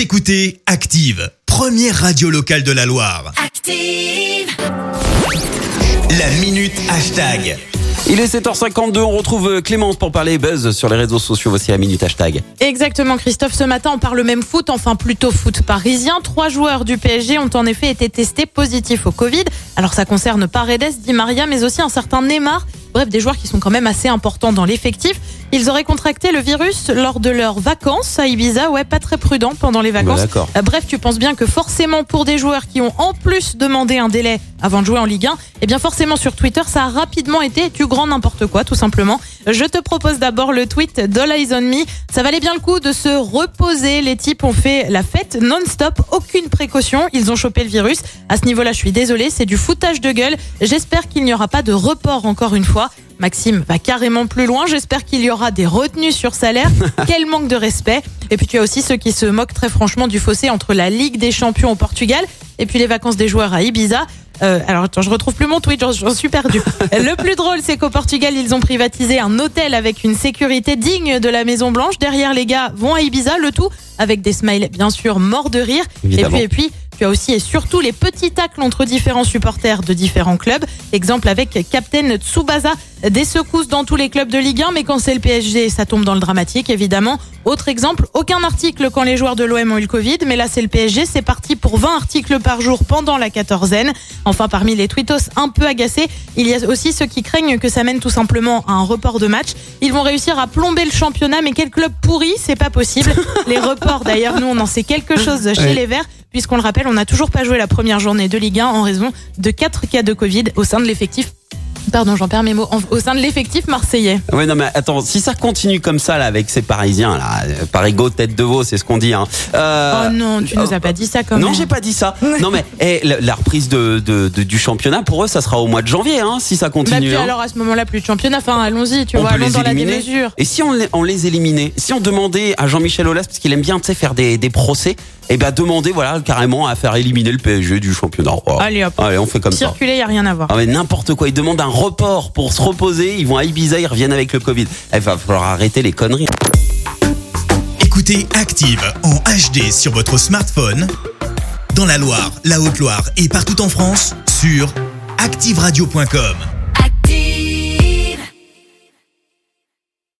Vous écoutez Active, première radio locale de la Loire. Active. La minute hashtag. Il est 7h52, on retrouve Clémence pour parler buzz sur les réseaux sociaux. Voici la minute hashtag. Exactement, Christophe. Ce matin, on parle même foot, enfin plutôt foot parisien. Trois joueurs du PSG ont en effet été testés positifs au Covid. Alors ça concerne Paredes, Di Maria, mais aussi un certain Neymar. Bref, des joueurs qui sont quand même assez importants dans l'effectif. Ils auraient contracté le virus lors de leurs vacances à Ibiza. Ouais, pas très prudent pendant les vacances. Bah, d'accord. Euh, Bref, tu penses bien que forcément pour des joueurs qui ont en plus demandé un délai avant de jouer en Ligue 1, eh bien forcément sur Twitter, ça a rapidement été du grand n'importe quoi, tout simplement. Je te propose d'abord le tweet Eyes on Me. Ça valait bien le coup de se reposer. Les types ont fait la fête non-stop, aucune précaution. Ils ont chopé le virus. À ce niveau-là, je suis désolée, c'est du foutage de gueule. J'espère qu'il n'y aura pas de report encore une fois. Maxime va carrément plus loin. J'espère qu'il y aura des retenues sur salaire. Quel manque de respect. Et puis tu as aussi ceux qui se moquent très franchement du fossé entre la Ligue des Champions au Portugal et puis les vacances des joueurs à Ibiza. Euh, alors attends, je retrouve plus mon tweet, j'en suis perdu. Le plus drôle, c'est qu'au Portugal, ils ont privatisé un hôtel avec une sécurité digne de la Maison Blanche. Derrière, les gars vont à Ibiza, le tout avec des smiles bien sûr morts de rire. Évidemment. Et puis, et puis, tu as aussi et surtout les petits tacles entre différents supporters de différents clubs. Exemple avec Captain Tsubasa, des secousses dans tous les clubs de Ligue 1, mais quand c'est le PSG, ça tombe dans le dramatique évidemment. Autre exemple, aucun article quand les joueurs de l'OM ont eu le Covid, mais là c'est le PSG, c'est parti pour 20 articles par jour pendant la quatorzaine. Enfin, parmi les tweetos un peu agacés, il y a aussi ceux qui craignent que ça mène tout simplement à un report de match. Ils vont réussir à plomber le championnat, mais quel club pourri, c'est pas possible. Les reports, d'ailleurs, nous on en sait quelque chose chez Ouais. les Verts, puisqu'on le rappelle, on n'a toujours pas joué la première journée de Ligue 1 en raison de 4 cas de Covid au sein de l'effectif. Pardon, j'en perds mes mots. En- Au sein de l'effectif marseillais. Ouais, non, mais attends, si ça continue comme ça, là, avec ces Parisiens, là, euh, Parigo, tête de veau, c'est ce qu'on dit, hein. Euh, oh non, tu nous as pas dit ça quand Non, même. j'ai pas dit ça. non, mais eh, la, la reprise de, de- de- du championnat, pour eux, ça sera au mois de janvier, hein, si ça Bah, continue. puis hein. alors à ce moment-là, plus de championnat. Enfin, allons-y, tu on vois, peut allons les dans la éliminer. démesure. Et si on les, on les éliminait Si on demandait à Jean-Michel Aulas, parce qu'il aime bien tu sais, faire des, des procès, et ben demander voilà, carrément à faire éliminer le PSG du championnat. Oh. Allez, hop. Allez, on fait comme ça. Circuler, y a rien à voir. Ah mais n'importe quoi, ils demandent un report pour se reposer, ils vont à Ibiza, ils reviennent avec le Covid. Il va falloir arrêter les conneries. Écoutez Active en HD sur votre smartphone, dans la Loire, la Haute-Loire et partout en France, sur activeradio.com.